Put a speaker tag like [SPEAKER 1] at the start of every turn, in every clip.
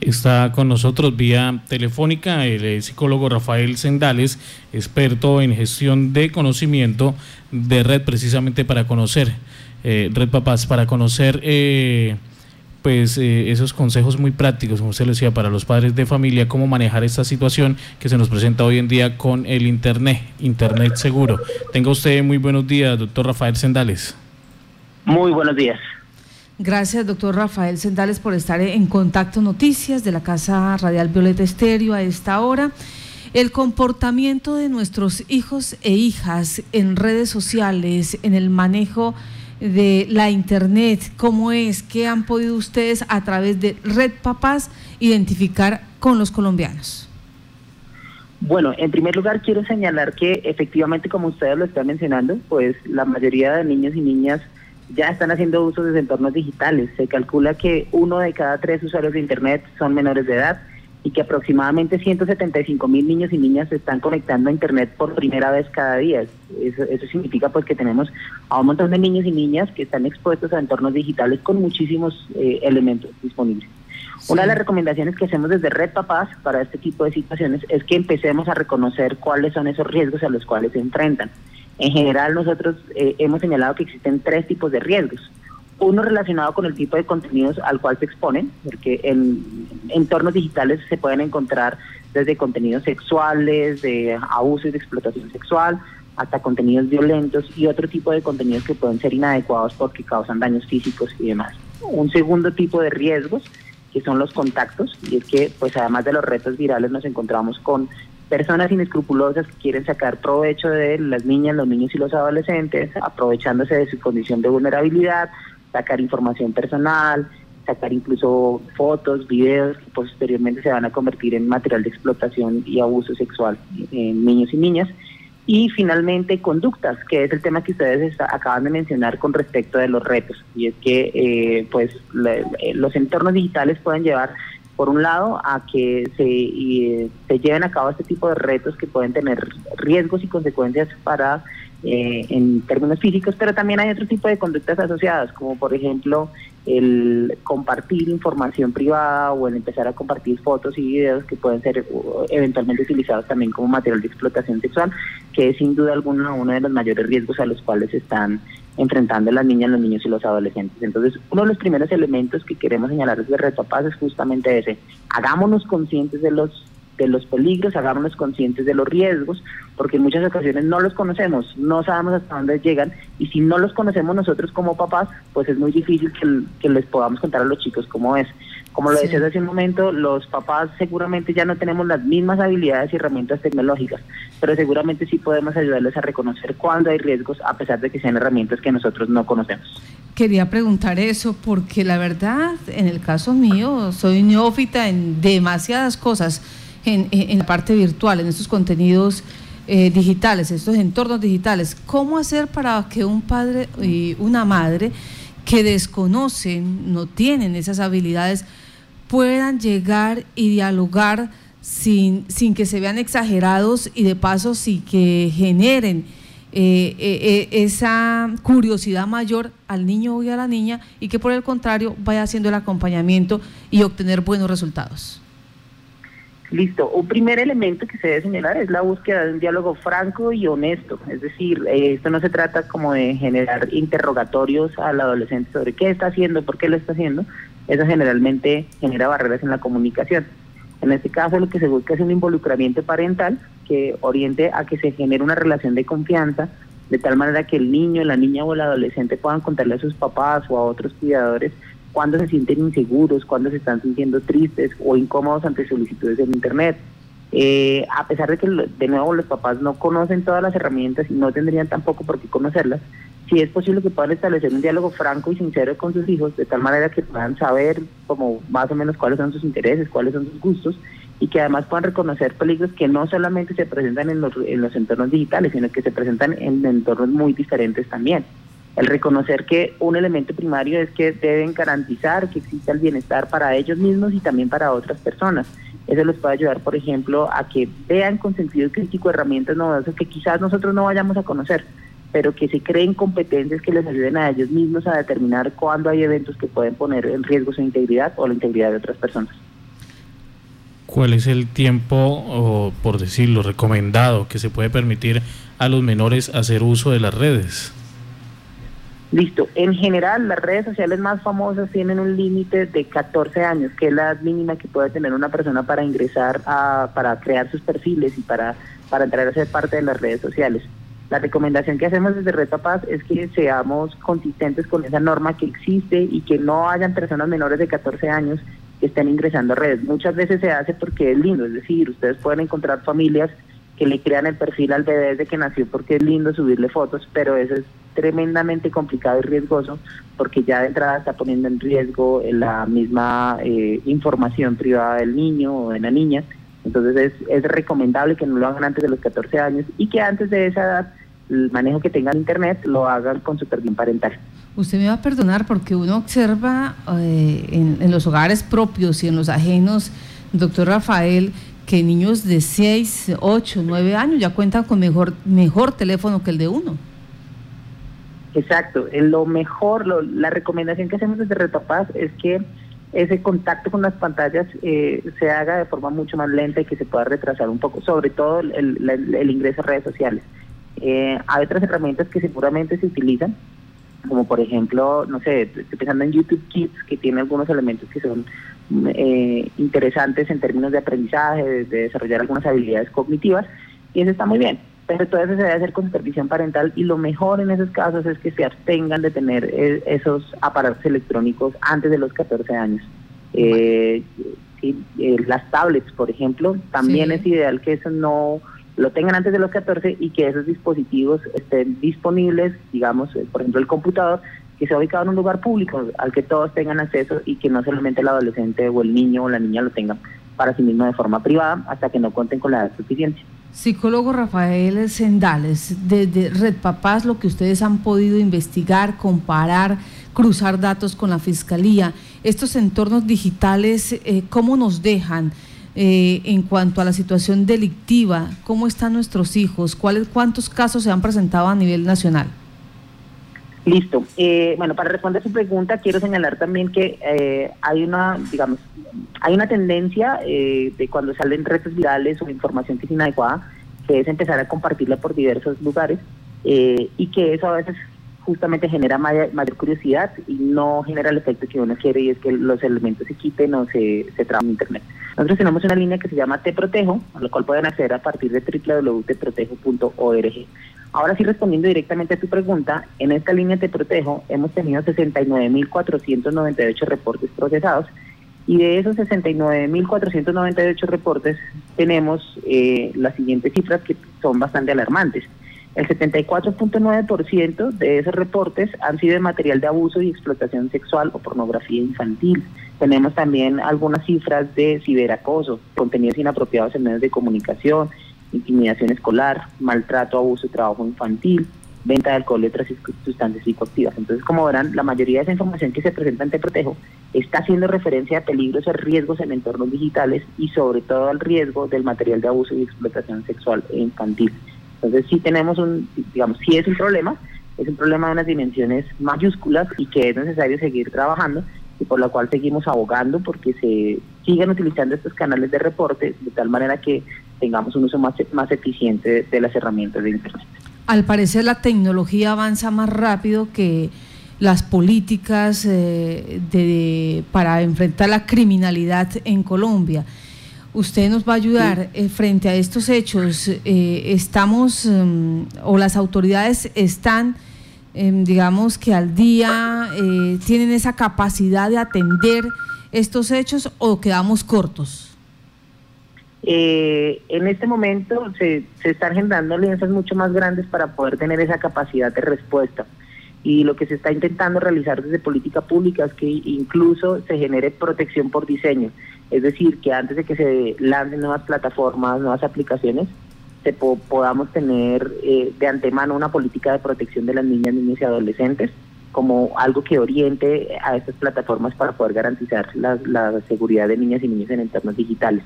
[SPEAKER 1] Está con nosotros vía telefónica el eh, psicólogo Rafael Sendales, experto en gestión de conocimiento de red, precisamente para conocer, eh, Red Papás, para conocer eh, pues esos consejos muy prácticos, como usted lo decía, para los padres de familia, cómo manejar esta situación que se nos presenta hoy en día con el Internet, Internet seguro. Tenga usted muy buenos días, doctor Rafael Sendales.
[SPEAKER 2] Muy buenos días.
[SPEAKER 3] Gracias, doctor Rafael Sendales, por estar en Contacto Noticias de la Casa Radial Violeta Estéreo a esta hora. El comportamiento de nuestros hijos e hijas en redes sociales, en el manejo de la Internet, ¿cómo es? ¿Qué han podido ustedes a través de Red Papás identificar con los colombianos?
[SPEAKER 2] Bueno, en primer lugar quiero señalar que efectivamente, como ustedes lo están mencionando, pues la mayoría de niños y niñas ya están haciendo uso de entornos digitales. Se calcula que uno de cada tres usuarios de Internet son menores de edad y que aproximadamente 175 mil niños y niñas se están conectando a Internet por primera vez cada día. Eso, significa pues que tenemos a un montón de niños y niñas que están expuestos a entornos digitales con muchísimos eh, elementos disponibles. Una de las recomendaciones que hacemos desde Red Papás para este tipo de situaciones es que empecemos a reconocer cuáles son esos riesgos a los cuales se enfrentan. En general, nosotros eh, hemos señalado que existen tres tipos de riesgos. Uno relacionado con el tipo de contenidos al cual se exponen, porque en entornos digitales se pueden encontrar desde contenidos sexuales, de abuso y de explotación sexual, hasta contenidos violentos y otro tipo de contenidos que pueden ser inadecuados porque causan daños físicos y demás. Un segundo tipo de riesgos que son los contactos y es que pues además de los retos virales nos encontramos con personas inescrupulosas que quieren sacar provecho de las niñas, los niños y los adolescentes, aprovechándose de su condición de vulnerabilidad, sacar información personal, sacar incluso fotos, videos que posteriormente se van a convertir en material de explotación y abuso sexual en niños y niñas. Y finalmente, conductas, que es el tema que ustedes acaban de mencionar con respecto de los retos. Y es que eh, pues los entornos digitales pueden llevar por un lado, a que se, se lleven a cabo este tipo de retos que pueden tener riesgos y consecuencias para eh, en términos físicos, pero también hay otro tipo de conductas asociadas, como por ejemplo el compartir información privada o el empezar a compartir fotos y videos que pueden ser eventualmente utilizados también como material de explotación sexual, que es sin duda alguna uno de los mayores riesgos a los cuales están enfrentando las niñas, los niños y los adolescentes. Entonces, uno de los primeros elementos que queremos señalar desde Reto Paz es justamente ese. Hagámonos conscientes de los de los peligros, hagámonos conscientes de los riesgos, porque en muchas ocasiones no los conocemos, no sabemos hasta dónde llegan, y si no los conocemos nosotros como papás, pues es muy difícil que, les podamos contar a los chicos cómo es. Como lo decías hace un momento, los papás seguramente ya no tenemos las mismas habilidades y herramientas tecnológicas, pero seguramente sí podemos ayudarles a reconocer cuándo hay riesgos, a pesar de que sean herramientas que nosotros no conocemos.
[SPEAKER 3] Quería preguntar eso porque la verdad, en el caso mío, soy neófita en demasiadas cosas en, la parte virtual, en estos contenidos eh, digitales, estos entornos digitales. ¿Cómo hacer para que un padre y una madre que desconocen, no tienen esas habilidades, puedan llegar y dialogar sin, sin que se vean exagerados y de paso sí que generen eh, eh, esa curiosidad mayor al niño y a la niña y que por el contrario vaya haciendo el acompañamiento y obtener buenos resultados?
[SPEAKER 2] Listo. Un primer elemento que se debe señalar es la búsqueda de un diálogo franco y honesto. Es decir, eh, esto no se trata como de generar interrogatorios al adolescente sobre qué está haciendo, por qué lo está haciendo. Eso generalmente genera barreras en la comunicación. En este caso, lo que se busca es un involucramiento parental que oriente a que se genere una relación de confianza, de tal manera que el niño, la niña o el adolescente puedan contarle a sus papás o a otros cuidadores cuando se sienten inseguros, cuando se están sintiendo tristes o incómodos ante solicitudes en Internet. Eh, a pesar de que, de nuevo, los papás no conocen todas las herramientas y no tendrían tampoco por qué conocerlas, sí es posible que puedan establecer un diálogo franco y sincero con sus hijos, de tal manera que puedan saber como más o menos cuáles son sus intereses, cuáles son sus gustos, y que además puedan reconocer peligros que no solamente se presentan en los, en los entornos digitales, sino que se presentan en entornos muy diferentes también el reconocer que un elemento primario es que deben garantizar que exista el bienestar para ellos mismos y también para otras personas. Eso les puede ayudar, por ejemplo, a que vean con sentido crítico herramientas novedosas que quizás nosotros no vayamos a conocer, pero que se creen competencias que les ayuden a ellos mismos a determinar cuándo hay eventos que pueden poner en riesgo su integridad o la integridad de otras personas.
[SPEAKER 1] ¿Cuál es el tiempo, o por decirlo, recomendado que se puede permitir a los menores hacer uso de las redes?
[SPEAKER 2] Listo. En general, las redes sociales más famosas tienen un límite de 14 años, que es la mínima que puede tener una persona para ingresar a, para crear sus perfiles y para, para entrar a ser parte de las redes sociales. La recomendación que hacemos desde Red Paz es que seamos consistentes con esa norma que existe y que no hayan personas menores de 14 años que estén ingresando a redes. Muchas veces se hace porque es lindo, es decir, ustedes pueden encontrar familias que le crean el perfil al bebé desde que nació porque es lindo subirle fotos, pero eso es tremendamente complicado y riesgoso porque ya de entrada está poniendo en riesgo la misma eh, información privada del niño o de la niña. Entonces es, es recomendable que no lo hagan antes de los 14 años y que antes de esa edad el manejo que tengan internet lo hagan con su perfil parental.
[SPEAKER 3] Usted me va a perdonar porque uno observa eh, en, en los hogares propios y en los ajenos, doctor Rafael, que niños de 6, 8, 9 años ya cuentan con mejor, mejor teléfono que el de uno.
[SPEAKER 2] Exacto, lo mejor, la recomendación que hacemos desde Retopaz es que ese contacto con las pantallas eh, se haga de forma mucho más lenta y que se pueda retrasar un poco, sobre todo el, ingreso a redes sociales. Eh, hay otras herramientas que seguramente se utilizan, como por ejemplo, no sé, estoy pensando en YouTube Kids, que tiene algunos elementos que son eh, interesantes en términos de aprendizaje, de, desarrollar algunas habilidades cognitivas, y eso está muy bien. Pero todo eso se debe hacer con supervisión parental y lo mejor en esos casos es que se abstengan de tener eh, esos aparatos electrónicos antes de los 14 años. Eh, eh, las tablets, por ejemplo, también es ideal que eso no lo tengan antes de los 14 y que esos dispositivos estén disponibles, digamos, por ejemplo, el computador, que sea ubicado en un lugar público al que todos tengan acceso y que no solamente el adolescente o el niño o la niña lo tengan para sí mismo de forma privada hasta que no cuenten con la edad suficiente.
[SPEAKER 3] Psicólogo Rafael Sendales, desde Red Papás, lo que ustedes han podido investigar, comparar, cruzar datos con la Fiscalía, estos entornos digitales, eh, ¿cómo nos dejan eh, en cuanto a la situación delictiva? ¿Cómo están nuestros hijos? ¿Cuáles, ¿Cuántos casos se han presentado a nivel nacional?
[SPEAKER 2] Listo. Eh, bueno, para responder su pregunta, quiero señalar también que eh, hay una, digamos, hay una tendencia eh, de cuando salen redes virales o información que es inadecuada, que es empezar a compartirla por diversos lugares y que eso a veces justamente genera mayor, curiosidad y no genera el efecto que uno quiere y es que los elementos se quiten o se, se traban en Internet. Nosotros tenemos una línea que se llama Te Protejo, a la cual pueden acceder a partir de www.teprotejo.org. Ahora sí, respondiendo directamente a tu pregunta, en esta línea Te Protejo hemos tenido 69.498 reportes procesados y de esos 69.498 reportes tenemos eh, las siguientes cifras que son bastante alarmantes. El 74.9% de esos reportes han sido de material de abuso y explotación sexual o pornografía infantil. Tenemos también algunas cifras de ciberacoso, contenidos inapropiados en medios de comunicación, intimidación escolar, maltrato, abuso trabajo infantil, venta de alcohol y otras sustancias psicoactivas. Entonces, como verán, la mayoría de esa información que se presenta ante Protejo está haciendo referencia a peligros y riesgos en entornos digitales y sobre todo al riesgo del material de abuso y explotación sexual e infantil. Entonces, sí tenemos un, digamos, sí es un problema, es un problema de unas dimensiones mayúsculas y que es necesario seguir trabajando y por lo cual seguimos abogando porque se sigan utilizando estos canales de reporte de tal manera que tengamos un uso más, más eficiente de, las herramientas de Internet.
[SPEAKER 3] Al parecer la tecnología avanza más rápido que las políticas eh, de, para enfrentar la criminalidad en Colombia. Usted nos va a ayudar eh, frente a estos hechos. Eh, estamos, mm, o las autoridades están, em, digamos que al día, tienen esa capacidad de atender estos hechos o quedamos cortos.
[SPEAKER 2] Eh, en este momento se, se están generando alianzas mucho más grandes para poder tener esa capacidad de respuesta. Y lo que se está intentando realizar desde política pública es que incluso se genere protección por diseño. Es decir, que antes de que se lancen nuevas plataformas, nuevas aplicaciones, se podamos tener eh, de antemano una política de protección de las niñas, niños y adolescentes como algo que oriente a estas plataformas para poder garantizar la seguridad de niñas y niños en entornos digitales.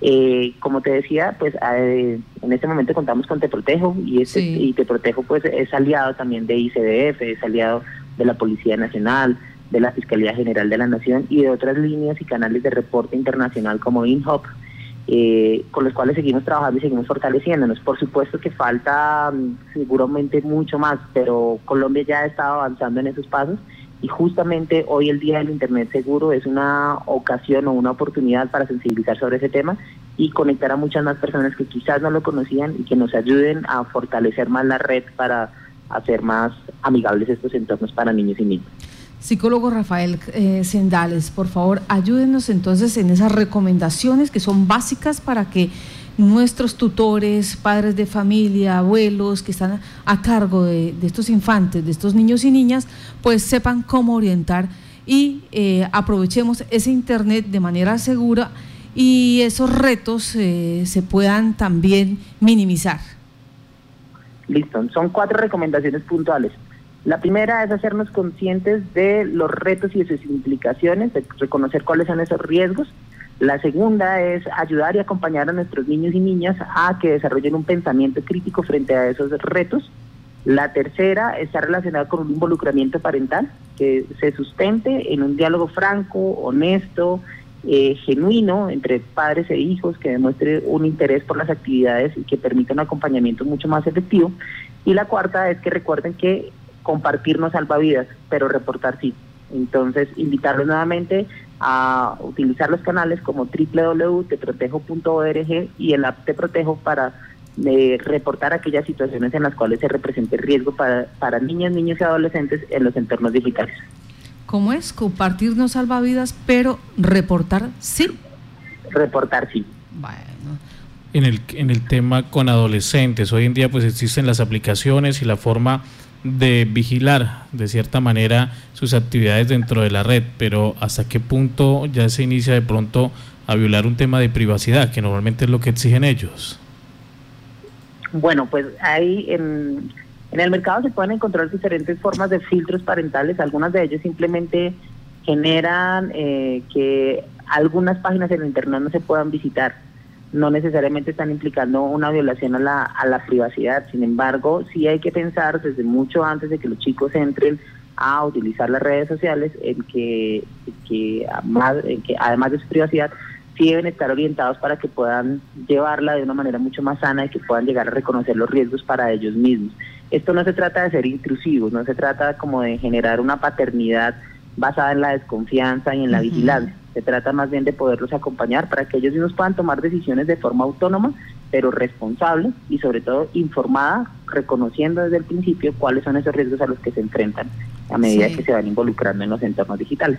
[SPEAKER 2] Eh, como te decía, pues eh, en este momento contamos con Te Protejo y, este, y Te Protejo pues es aliado también de ICDF, es aliado de la Policía Nacional, de la Fiscalía General de la Nación y de otras líneas y canales de reporte internacional como INHOP. eh, con los cuales seguimos trabajando y seguimos fortaleciéndonos. Por supuesto que falta mm, seguramente mucho más, pero Colombia ya ha estado avanzando en esos pasos y justamente hoy el Día del Internet Seguro es una ocasión o una oportunidad para sensibilizar sobre ese tema y conectar a muchas más personas que quizás no lo conocían y que nos ayuden a fortalecer más la red para hacer más amigables estos entornos para niños y niñas.
[SPEAKER 3] Psicólogo Rafael eh, Sendales, por favor, ayúdenos entonces en esas recomendaciones que son básicas para que nuestros tutores, padres de familia, abuelos que están a cargo de, estos infantes, de estos niños y niñas, pues sepan cómo orientar y eh, aprovechemos ese Internet de manera segura y esos retos eh, se puedan también minimizar.
[SPEAKER 2] Listo, son cuatro recomendaciones puntuales. La primera es hacernos conscientes de los retos y de sus implicaciones, de reconocer cuáles son esos riesgos. La segunda es ayudar y acompañar a nuestros niños y niñas a que desarrollen un pensamiento crítico frente a esos retos. La tercera está relacionada con un involucramiento parental que se sustente en un diálogo franco, honesto, eh, genuino entre padres e hijos, que demuestre un interés por las actividades y que permita un acompañamiento mucho más efectivo. Y la cuarta es que recuerden que compartir no salva vidas, pero reportar sí. Entonces, invitarlos nuevamente a utilizar los canales como www.teprotejo.org y el app Te Protejo para eh, reportar aquellas situaciones en las cuales se represente riesgo para, para niñas, niños y adolescentes en los entornos digitales.
[SPEAKER 3] ¿Cómo es? Compartir no salva vidas, pero reportar sí.
[SPEAKER 2] Reportar sí.
[SPEAKER 1] Bueno. En el, en el tema con adolescentes, hoy en día pues existen las aplicaciones y la forma de vigilar de cierta manera sus actividades dentro de la red, pero hasta qué punto ya se inicia de pronto a violar un tema de privacidad, que normalmente es lo que exigen ellos.
[SPEAKER 2] Bueno, pues hay en, en el mercado se pueden encontrar diferentes formas de filtros parentales, algunas de ellas simplemente generan eh, que algunas páginas en internet no se puedan visitar no necesariamente están implicando una violación a la, a la privacidad. Sin embargo, sí hay que pensar desde mucho antes de que los chicos entren a utilizar las redes sociales en que, que, que además de su privacidad, sí deben estar orientados para que puedan llevarla de una manera mucho más sana y que puedan llegar a reconocer los riesgos para ellos mismos. Esto no se trata de ser intrusivos, no se trata como de generar una paternidad basada en la desconfianza y en la vigilancia se trata más bien de poderlos acompañar para que ellos mismos puedan tomar decisiones de forma autónoma, pero responsable y sobre todo informada, reconociendo desde el principio cuáles son esos riesgos a los que se enfrentan a medida que se van involucrando en los entornos digitales.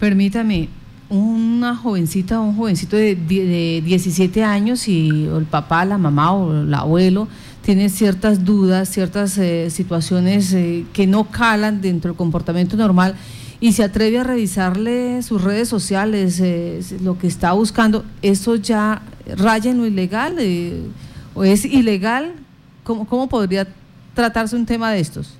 [SPEAKER 3] Permítame, una jovencita o un jovencito de, de 17 años y el papá, la mamá o el abuelo tiene ciertas dudas, ciertas eh, situaciones eh, que no calan dentro del comportamiento normal y se atreve a revisarle sus redes sociales, eh, lo que está buscando, ¿eso ya raya en lo ilegal eh, o es ilegal? ¿Cómo, ¿Cómo podría tratarse un tema de estos?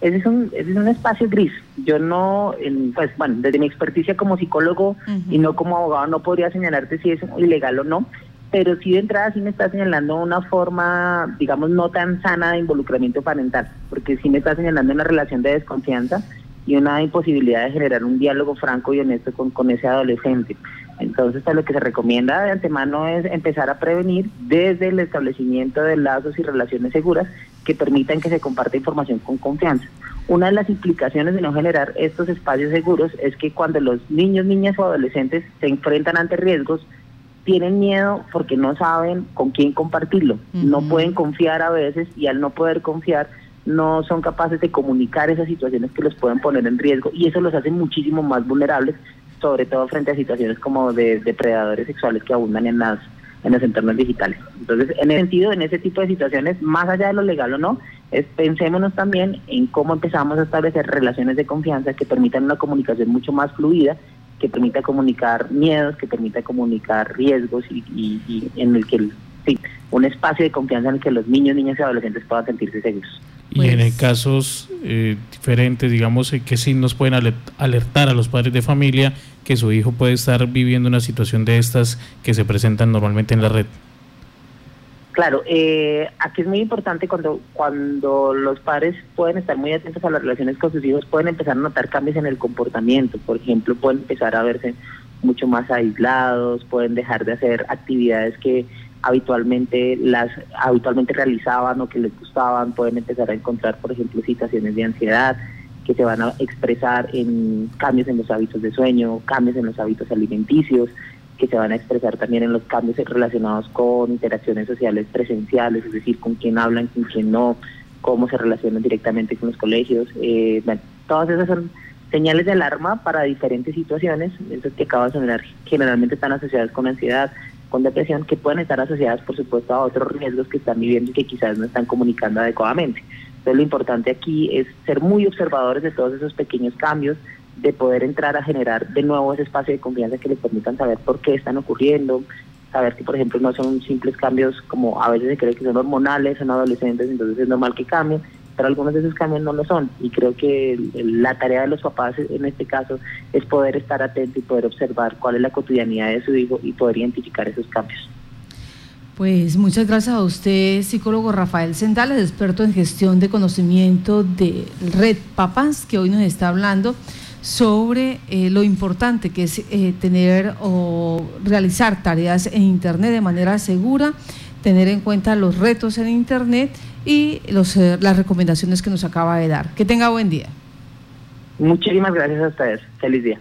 [SPEAKER 2] Ese es un, es un espacio gris. Yo no, pues bueno, desde mi experticia como psicólogo y no como abogado no podría señalarte si es ilegal o no, pero sí de entrada sí me está señalando una forma, digamos, no tan sana de involucramiento parental, porque sí me está señalando una relación de desconfianza y una imposibilidad de generar un diálogo franco y honesto con, con ese adolescente. Entonces, lo que se recomienda de antemano es empezar a prevenir desde el establecimiento de lazos y relaciones seguras que permitan que se comparta información con confianza. Una de las implicaciones de no generar estos espacios seguros es que cuando los niños, niñas o adolescentes se enfrentan ante riesgos, tienen miedo porque no saben con quién compartirlo, no pueden confiar a veces y al no poder confiar, no son capaces de comunicar esas situaciones que los pueden poner en riesgo y eso los hace muchísimo más vulnerables, sobre todo frente a situaciones como de depredadores sexuales que abundan en las en los entornos digitales. Entonces, en ese sentido, en ese tipo de situaciones, más allá de lo legal o no, es, pensémonos también en cómo empezamos a establecer relaciones de confianza que permitan una comunicación mucho más fluida, que permita comunicar miedos, que permita comunicar riesgos y, y en el que, sí, un espacio de confianza en el que los niños, niñas y adolescentes puedan sentirse seguros.
[SPEAKER 1] Y en pues casos eh, diferentes, digamos, eh, ¿qué signos pueden alertar a los padres de familia que su hijo puede estar viviendo una situación de estas que se presentan normalmente en la red?
[SPEAKER 2] Claro, eh, aquí es muy importante cuando, cuando los padres pueden estar muy atentos a las relaciones con sus hijos, pueden empezar a notar cambios en el comportamiento. Por ejemplo, pueden empezar a verse mucho más aislados, pueden dejar de hacer actividades que habitualmente las habitualmente realizaban o que les gustaban, pueden empezar a encontrar, por ejemplo, situaciones de ansiedad que se van a expresar en cambios en los hábitos de sueño, cambios en los hábitos alimenticios, que se van a expresar también en los cambios relacionados con interacciones sociales presenciales, es decir, con quién hablan, con quién no, cómo se relacionan directamente con los colegios. Eh, todas esas son señales de alarma para diferentes situaciones, esas que acabo de sonar, generalmente están asociadas con ansiedad, con depresión, que pueden estar asociadas, por supuesto, a otros riesgos que están viviendo y que quizás no están comunicando adecuadamente. Entonces, lo importante aquí es ser muy observadores de todos esos pequeños cambios, de poder entrar a generar de nuevo ese espacio de confianza que les permitan saber por qué están ocurriendo, saber que, por ejemplo, no son simples cambios como a veces se cree que son hormonales, son adolescentes, entonces es normal que cambien, pero algunos de esos cambios no lo son. Y creo que la tarea de los papás en este caso es poder estar atento y poder observar cuál es la cotidianidad de su hijo y poder identificar esos cambios.
[SPEAKER 3] Pues muchas gracias a usted, psicólogo Rafael Sendales, experto en gestión de conocimiento de Red Papás, que hoy nos está hablando sobre eh, lo importante que es eh, tener o realizar tareas en Internet de manera segura, tener en cuenta los retos en Internet y los, eh, las recomendaciones que nos acaba de dar. Que tenga buen día.
[SPEAKER 2] Muchísimas gracias a ustedes. Feliz día.